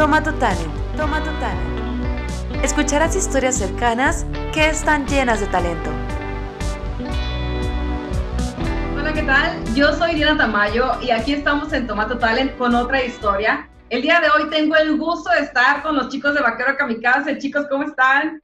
Toma tu talent, toma tu talent. Escucharás historias cercanas que están llenas de talento. Hola, ¿qué tal? Yo soy Diana Tamayo y aquí estamos en Tomato Talent con otra historia. El día de hoy tengo el gusto de estar con los chicos de Vaquero Kamikaze. Chicos, ¿cómo están?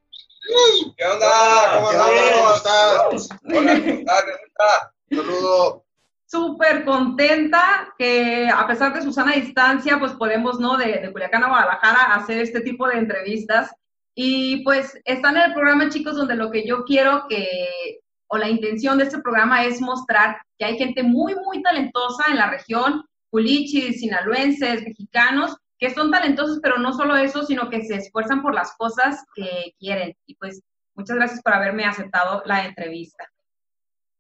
¿Qué onda? ¿Cómo estás? ¿Cómo estás? Hola, ¿cómo estás? Saludos. Súper contenta que a pesar de Susana distancia, pues podemos, ¿no? De, de Culiacán a Guadalajara hacer este tipo de entrevistas. Y pues están en el programa, chicos, donde lo que yo quiero que, o la intención de este programa es mostrar que hay gente muy, muy talentosa en la región, culichis, sinaloenses, mexicanos, que son talentosos, pero no solo eso, sino que se esfuerzan por las cosas que quieren. Y pues muchas gracias por haberme aceptado la entrevista.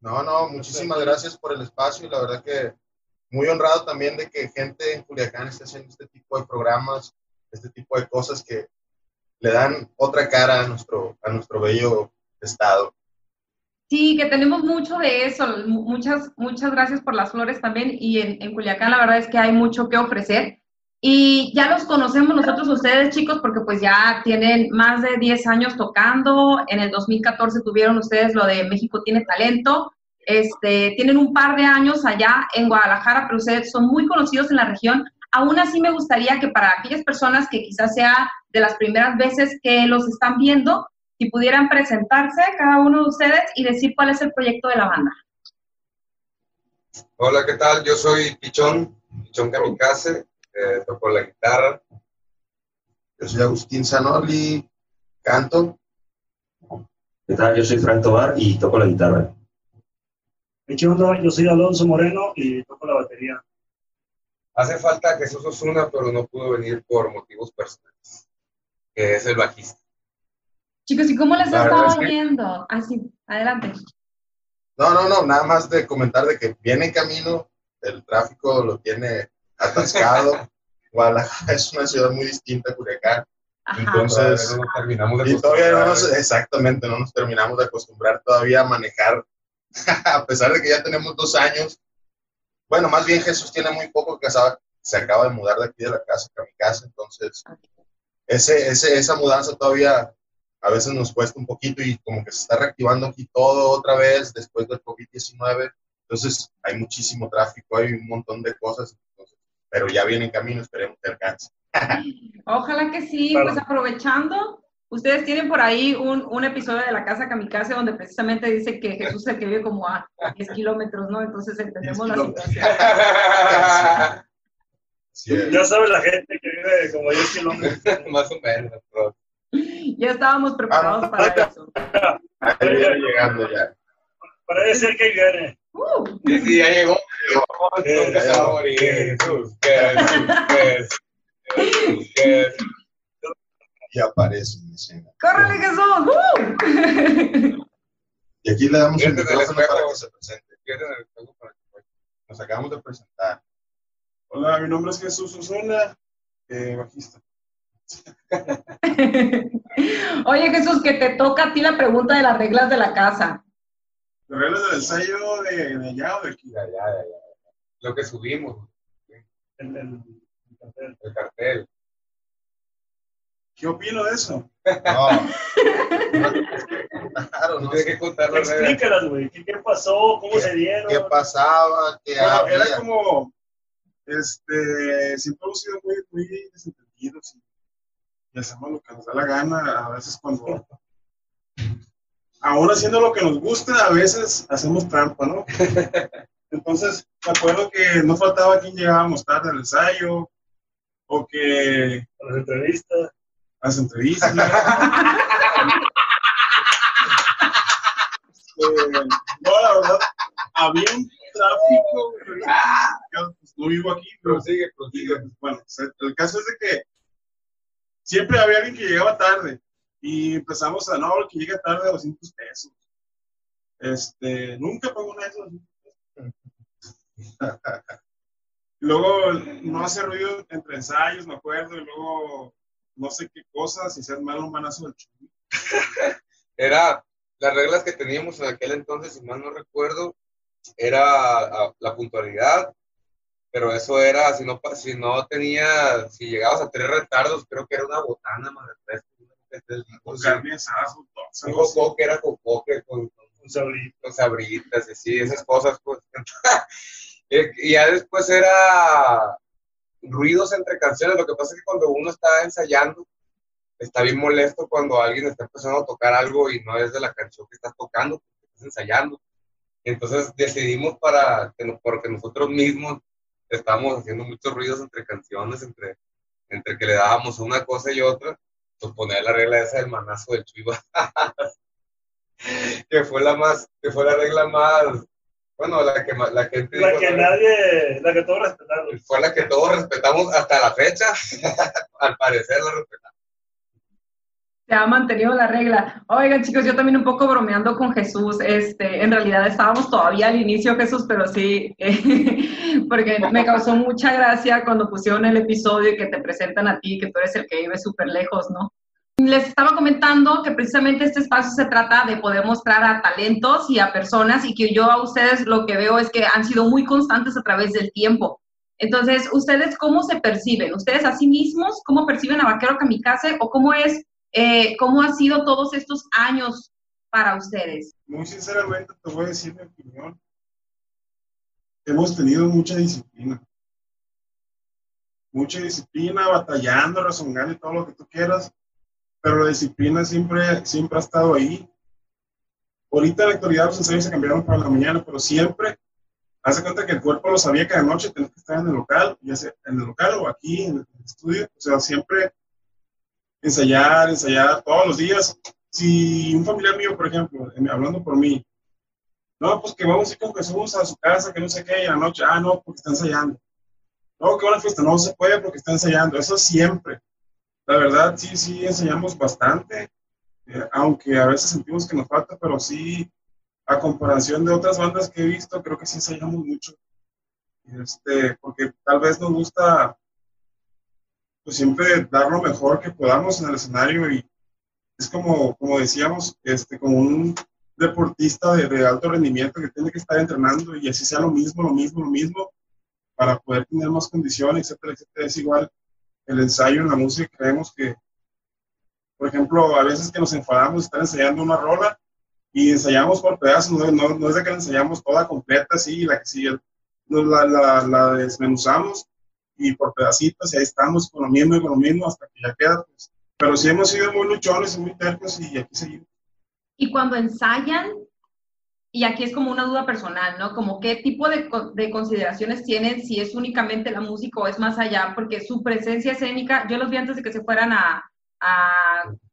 No, no, muchísimas gracias por el espacio y la verdad que muy honrado también de que gente en Culiacán esté haciendo este tipo de programas, este tipo de cosas que le dan otra cara a nuestro, a nuestro bello estado. Sí, que tenemos mucho de eso. Muchas, muchas gracias por las flores también. Y en, en Culiacán la verdad es que hay mucho que ofrecer. Y ya los conocemos nosotros ustedes, chicos, porque pues ya tienen más de 10 años tocando. En el 2014 tuvieron ustedes lo de México tiene talento. Este, tienen un par de años allá en Guadalajara, pero ustedes son muy conocidos en la región. Aún así me gustaría que para aquellas personas que quizás sea de las primeras veces que los están viendo, si pudieran presentarse cada uno de ustedes y decir cuál es el proyecto de la banda. Hola, ¿qué tal? Yo soy Pichón, Pichón Kamikaze, eh, toco la guitarra. Yo soy Agustín Zanoli, canto. ¿Qué tal? Yo soy Frank Tobar y toco la guitarra. Yo soy Alonso Moreno y toco la batería. Hace falta Jesús Osuna, pero no pudo venir por motivos personales, que es el bajista. Chicos, ¿y cómo les La ha verdad estado es que- viendo? Así, adelante. No, no, no, nada más de comentar de que viene en camino, el tráfico lo tiene atascado. Guadalajara es una ciudad muy distinta a Culiacán. Ajá. Entonces, Todavía no nos terminamos de Y todavía no nos, exactamente, no nos terminamos de acostumbrar todavía a manejar, a pesar de que ya tenemos dos años. Bueno, más bien Jesús tiene muy poco que se acaba de mudar de aquí de la casa, a mi casa, entonces ese, ese, esa mudanza todavía a veces nos cuesta un poquito y como que se está reactivando aquí todo otra vez después del COVID-19, entonces hay muchísimo tráfico, hay un montón de cosas, pero ya viene en camino, esperemos que alcance. Ojalá que sí, Claro. pues aprovechando, ustedes tienen por ahí un, un episodio de la Casa Kamikaze donde precisamente dice que Jesús es el que vive como a 10 kilómetros, ¿no? Entonces entendemos la 10 situación. Sí, Ya sabe la gente que vive como 10 kilómetros. Más o menos. bro. Ya estábamos preparados Ah, para ya. eso. ahí viene llegando ya. Parece ser que viene. Uh, Sí, sí, ya llegó. Y aparece en escena. ¡Córrele, Jesús! ¡Uh! Y aquí le damos el micrófono para que se presente. Nos acabamos de presentar. Hola, mi nombre es Jesús Osuna, eh, bajista. Oye, Jesús, que te toca a ti la pregunta de las reglas de la casa. ¿Las reglas del ensayo de, de allá o de aquí? Ya, ya, ya, ya. Lo que subimos, El, el- el cartel. el cartel. ¿Qué opino de eso? No. no te tienes que contar, o no Tienes sé que contar las. Explícalas, güey. ¿Qué, qué pasó? ¿Cómo ¿Qué- se dieron? ¿Qué pasaba? ¿Qué Bueno, había? era como, este, siempre hemos sido muy, muy desentendidos y, y hacemos lo que nos da la gana. A veces cuando, aún haciendo lo que nos gusta, a veces hacemos trampa, ¿no? Entonces, me acuerdo que no faltaba quien llegábamos tarde al ensayo o que A Las entrevistas. a las entrevistas. Eh, no, la verdad, había un tráfico. Yo pues, no vivo aquí, pero Prosigue, prosigue. pues, bueno, el caso es de que siempre había alguien que llegaba tarde y empezamos a, no, el que llega tarde 200 pesos. Este, nunca pagó una de esos 200 pesos. Luego no hace ruido entre ensayos, me acuerdo, y luego no sé qué cosas, y ser malo manazo del chulo. Era las reglas que teníamos en aquel entonces, si mal no recuerdo, era la puntualidad, pero eso era, si no, si no tenía, si llegabas a tres retardos, creo que era una botana más de tres. Carne asada, con Un algo así. coco que era con, con, con sabritas y así, esas cosas, pues. y y ya después era ruidos entre canciones. Lo que pasa es que cuando uno está ensayando, está bien molesto cuando alguien está empezando a tocar algo y no es de la canción que estás tocando, porque estás ensayando. Entonces decidimos para, que porque nosotros mismos estábamos haciendo muchos ruidos entre canciones, entre, entre que le dábamos una cosa y otra, poner la regla esa del manazo del Barajas, que fue la más, que fue la regla más, bueno, la que la gente La dijo, que "No, nadie, la que todos respetaron. fue la que todos respetamos hasta la fecha, al parecer la respetamos. Se ha mantenido la regla. Oigan, chicos, yo también un poco bromeando con Jesús. Este, en realidad estábamos todavía al inicio, Jesús, pero sí, eh, porque me causó mucha gracia cuando pusieron el episodio y que te presentan a ti, que tú eres el que vive súper lejos, ¿no? Les estaba comentando que precisamente este espacio se trata de poder mostrar a talentos y a personas y que yo a ustedes lo que veo es que han sido muy constantes a través del tiempo. Entonces, ¿ustedes cómo se perciben? ¿Ustedes a sí mismos cómo perciben a Vaquero Kamikaze o cómo es eh, ¿Cómo ha sido todos estos años para ustedes? Muy sinceramente te voy a decir mi opinión. Hemos tenido mucha disciplina. Mucha disciplina, batallando, razonando y todo lo que tú quieras. Pero la disciplina siempre, siempre ha estado ahí. Ahorita en la actualidad los ensayos se cambiaron para la mañana, pero siempre hace cuenta que el cuerpo lo sabía que de noche tenés que estar en el local, ya sea en el local o aquí en el estudio. O sea, siempre ensayar, ensayar todos los días. Si un familiar mío, por ejemplo, hablando por mí, no, pues que vamos a ir con Jesús a su casa, que no sé qué, y en la noche, ah, no, porque está ensayando. No, que una fiesta, no se puede porque está ensayando. Eso siempre. La verdad, sí, sí, ensayamos bastante, eh, aunque a veces sentimos que nos falta, pero sí, a comparación de otras bandas que he visto, creo que sí ensayamos mucho. Este, porque tal vez nos gusta pues siempre dar lo mejor que podamos en el escenario y es como, como decíamos, este, como un deportista de, alto rendimiento que tiene que estar entrenando y así sea lo mismo, lo mismo, lo mismo, para poder tener más condiciones, etcétera, etcétera. Es igual el ensayo en la música, creemos que, por ejemplo, a veces que nos enfadamos estar ensayando una rola y ensayamos por pedazos, no, no, no es de que la ensayamos toda completa, así, y la que la, la, la desmenuzamos y por pedacitos, y ahí estamos con lo mismo y con lo mismo hasta que ya queda. Pues. Pero sí hemos sido muy luchones y muy tercos y aquí seguimos. Y cuando ensayan, y aquí es como una duda personal, ¿no? Como qué tipo de, de consideraciones tienen, si es únicamente la música o es más allá, porque su presencia escénica, yo los vi antes de que se fueran a, a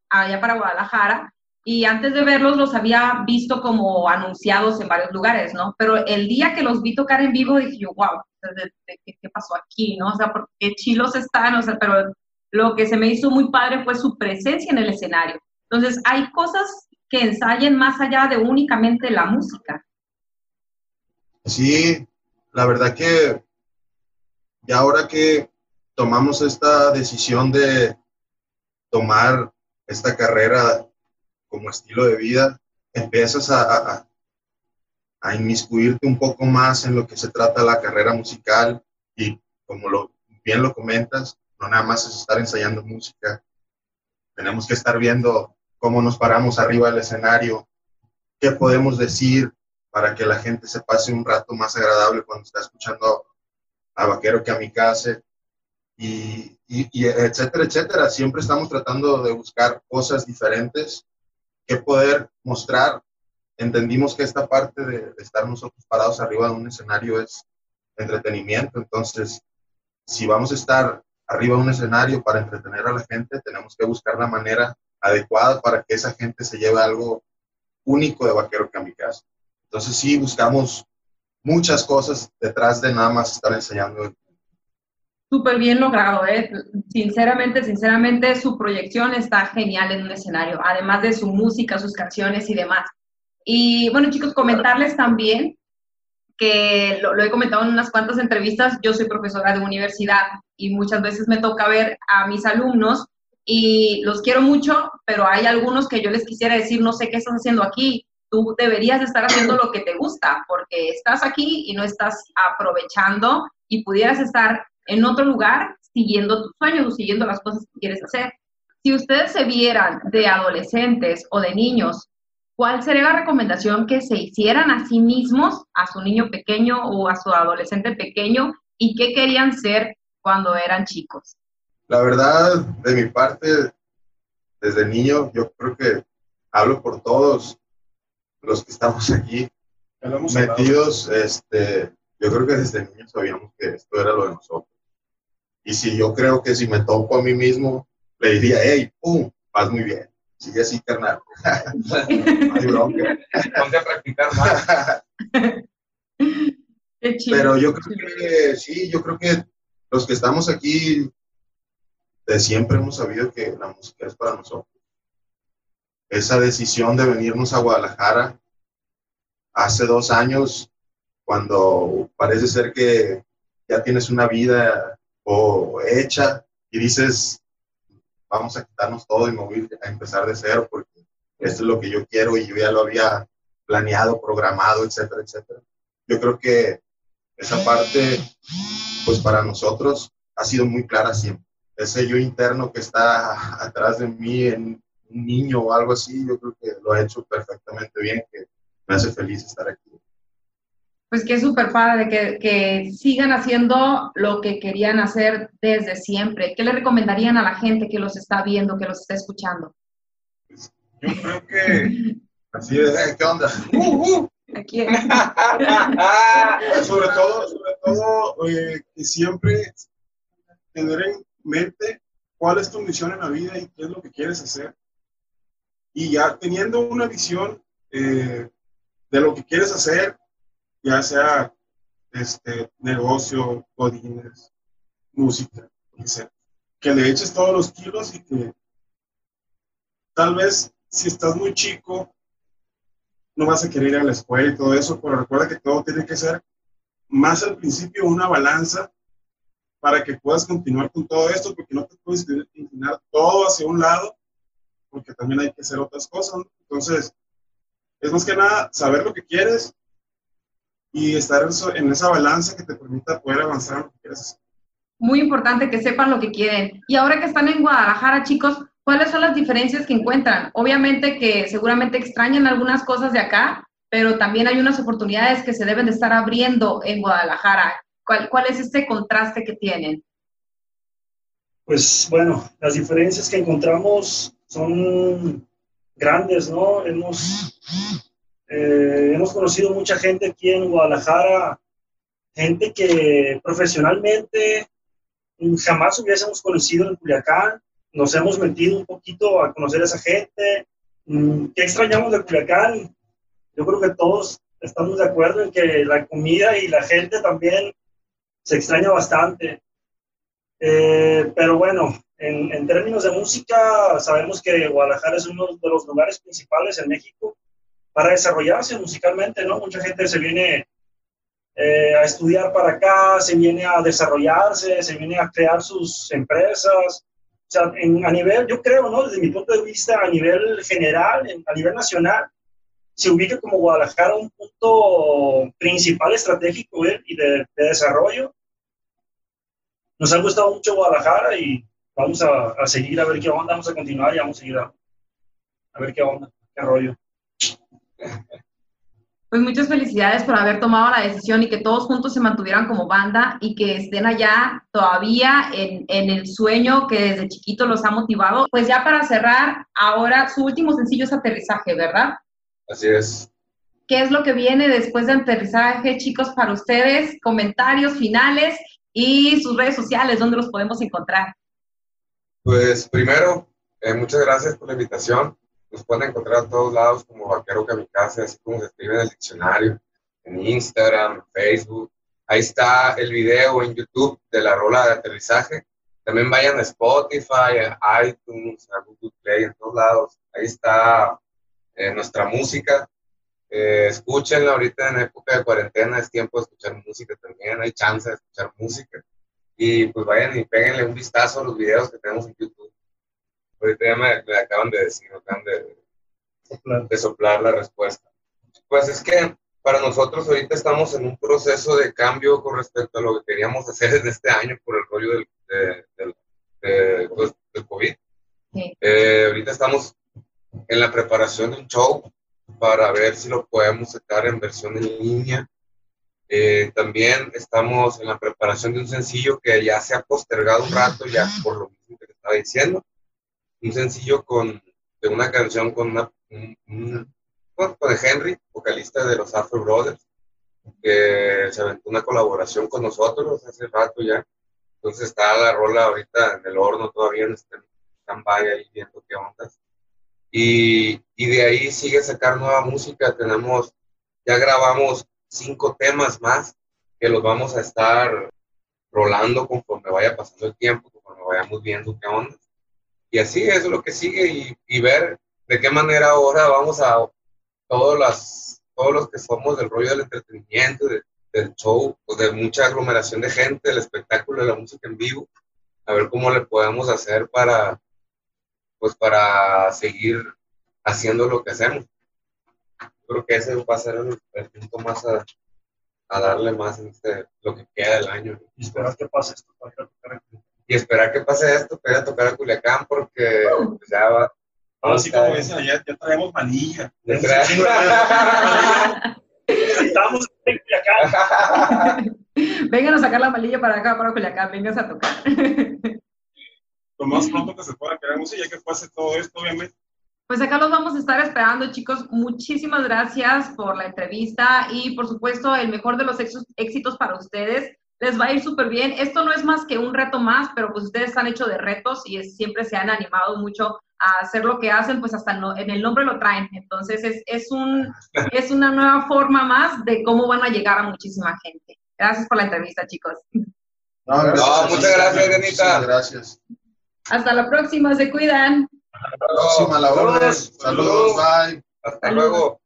allá para Guadalajara, y antes de verlos los había visto como anunciados en varios lugares, ¿no? Pero el día que los vi tocar en vivo dije wow, ¿de- de- de- ¿qué pasó aquí, no? O sea, ¿por qué chilos están? O sea, pero lo que se me hizo muy padre fue su presencia en el escenario. Entonces, hay cosas que ensayen más allá de únicamente la música. Sí, la verdad que ya ahora que tomamos esta decisión de tomar esta carrera como estilo de vida, empiezas a, a, a inmiscuirte un poco más en lo que se trata la carrera musical y como lo, bien lo comentas, no nada más es estar ensayando música, tenemos que estar viendo cómo nos paramos arriba del escenario, qué podemos decir, para que la gente se pase un rato más agradable cuando está escuchando a Vaquero Kamikaze y, y, y etcétera, etcétera. Siempre estamos tratando de buscar cosas diferentes que poder mostrar. Entendimos que esta parte de, de estar nosotros parados arriba de un escenario es entretenimiento, entonces si vamos a estar arriba de un escenario para entretener a la gente, tenemos que buscar la manera adecuada para que esa gente se lleve algo único de Vaquero Kamikaze. Entonces sí buscamos muchas cosas detrás de nada más estar enseñando. Súper bien logrado, ¿eh? Sinceramente, sinceramente, su proyección está genial en un escenario, además de su música, sus canciones y demás. Y bueno, chicos, comentarles también que lo, he comentado en unas cuantas entrevistas, yo soy profesora de universidad y muchas veces me toca ver a mis alumnos y los quiero mucho, pero hay algunos que yo les quisiera decir, no sé qué estás haciendo aquí, tú deberías estar haciendo lo que te gusta, porque estás aquí y no estás aprovechando y pudieras estar en otro lugar siguiendo tus sueños o siguiendo las cosas que quieres hacer. Si ustedes se vieran de adolescentes o de niños, ¿cuál sería la recomendación que se hicieran a sí mismos, a su niño pequeño o a su adolescente pequeño, y qué querían ser cuando eran chicos? La verdad, de mi parte, desde niño, yo creo que hablo por todos los que estamos aquí metidos, este, yo creo que desde niño sabíamos que esto era lo de nosotros. Y si yo creo que si me toco a mí mismo, le diría, hey, pum, vas muy bien. Sigue así, carnal. No hay bronca. Ponte a practicar más. Qué chido. Pero yo creo que sí, yo creo que los que estamos aquí de siempre hemos sabido que la música es para nosotros. Esa decisión de venirnos a Guadalajara hace dos años, cuando parece ser que ya tienes una vida o hecha y dices, vamos a quitarnos todo y me voy a empezar de cero porque esto es lo que yo quiero y yo ya lo había planeado, programado, etcétera, etcétera. Yo creo que esa parte, pues para nosotros ha sido muy clara siempre. Ese yo interno que está atrás de mí en un niño o algo así, yo creo que lo ha hecho perfectamente bien, que me hace feliz estar aquí. Pues que es súper padre que, que sigan haciendo lo que querían hacer desde siempre. ¿Qué le recomendarían a la gente que los está viendo, que los está escuchando? Yo creo que Así es, "Eh, ¿qué onda? Uh, uh". Aquí. sobre todo, sobre todo eh, que siempre tener en mente cuál es tu misión en la vida y qué es lo que quieres hacer. Y ya teniendo una visión eh, de lo que quieres hacer, ya sea este, negocio, godines, música, lo que le eches todos los kilos y que tal vez si estás muy chico, no vas a querer ir a la escuela y todo eso, pero recuerda que todo tiene que ser más al principio una balanza para que puedas continuar con todo esto, porque no te puedes inclinar todo hacia un lado, porque también hay que hacer otras cosas. Entonces, es más que nada saber lo que quieres y estar en esa balanza que te permita poder avanzar en lo que quieres hacer. Muy importante que sepan lo que quieren. Y ahora que están en Guadalajara, chicos, ¿cuáles son las diferencias que encuentran? Obviamente que seguramente extrañan algunas cosas de acá, pero también hay unas oportunidades que se deben de estar abriendo en Guadalajara. ¿Cuál, cuál es este contraste que tienen? Pues bueno, las diferencias que encontramos son grandes, ¿no? Hemos, hemos conocido mucha gente aquí en Guadalajara, gente que profesionalmente jamás hubiésemos conocido en Culiacán. Nos hemos metido un poquito a conocer a esa gente. Mm, ¿Qué extrañamos de Culiacán? Yo creo que todos estamos de acuerdo en que la comida y la gente también se extraña bastante. Eh, pero bueno, en, en términos de música, sabemos que Guadalajara es uno de los lugares principales en México para desarrollarse musicalmente, ¿no? Mucha gente se viene eh, a estudiar para acá, se viene a desarrollarse, se viene a crear sus empresas. O sea, en- a nivel, yo creo, ¿no? Desde mi punto de vista, a nivel general, en- a nivel nacional, se ubica como Guadalajara un punto principal estratégico ¿eh? y de, de desarrollo. Nos ha gustado mucho Guadalajara y vamos a, a seguir a ver qué onda, vamos a continuar y vamos a seguir a, a ver qué onda, qué rollo. Pues muchas felicidades por haber tomado la decisión y que todos juntos se mantuvieran como banda y que estén allá todavía en, en el sueño que desde chiquito los ha motivado. Pues ya para cerrar, ahora su último sencillo es Aterrizaje, ¿verdad? Así es. ¿Qué es lo que viene después de Aterrizaje, chicos, para ustedes? Comentarios finales y sus redes sociales, ¿dónde los podemos encontrar? Pues primero, eh, muchas gracias por la invitación. Nos pueden encontrar a todos lados como Vaquero Kamikaze, así como se escribe en el diccionario, en Instagram, Facebook. Ahí está el video en YouTube de la rola de aterrizaje. También vayan a Spotify, a iTunes, a Google Play, en todos lados. Ahí está eh, nuestra música. Eh, escúchenla ahorita en época de cuarentena, es tiempo de escuchar música también, hay chance de escuchar música. Y pues vayan y péguenle un vistazo a los videos que tenemos en YouTube. Ahorita ya me, me acaban de decir, me acaban de, de soplar la respuesta. Pues es que para nosotros ahorita estamos en un proceso de cambio con respecto a lo que queríamos hacer en este año por el rollo del, del, pues, del COVID. Eh, ahorita estamos en la preparación de un show para ver si lo podemos sacar en versión en línea. Eh, también estamos en la preparación de un sencillo que ya se ha postergado un rato, ya por lo mismo que estaba diciendo. Un sencillo con, de una canción con una, un, de Henry, vocalista de los Afro Brothers, que se aventó una colaboración con nosotros hace rato ya. Entonces está la rola ahorita en el horno todavía, en este stand-by ahí viendo qué ondas. Y, y, de ahí sigue sacar nueva música. Tenemos, ya grabamos cinco temas más que los vamos a estar rolando conforme vaya pasando el tiempo, conforme vayamos viendo qué onda. Y así es lo que sigue y, ver de qué manera ahora vamos a todos, las, todos los que somos del rollo del entretenimiento, del show, pues, de mucha aglomeración de gente, del espectáculo, de la música en vivo, a ver cómo le podemos hacer para, pues para seguir haciendo lo que hacemos. creo que ese va a ser el, punto más a, darle más en este, lo que queda del año. Y esperar que pase esto para Y esperar que pase esto para ir a tocar a Culiacán porque pues, ya va, Así como dicen, ya, ya traemos manilla. Ya Estamos en Culiacán. Vengan a sacar la malilla para acá, para Culiacán, vengan a tocar. Lo más pronto que se pueda, queremos y ya que pase todo esto, obviamente. Pues acá los vamos a estar esperando, chicos. Muchísimas gracias por la entrevista y, por supuesto, el mejor de los éxitos para ustedes. Les va a ir súper bien. Esto no es más que un reto más, pero pues ustedes han hecho de retos y siempre se han animado mucho a hacer lo que hacen, pues hasta en el nombre lo traen. Entonces es, es, un, es una nueva forma más de cómo van a llegar a muchísima gente. Gracias por la entrevista, chicos. No, muchas gracias, Denita. Gracias. Hasta la próxima, se cuidan. Hasta la próxima, la Saludos, Saludos bye. Hasta luego.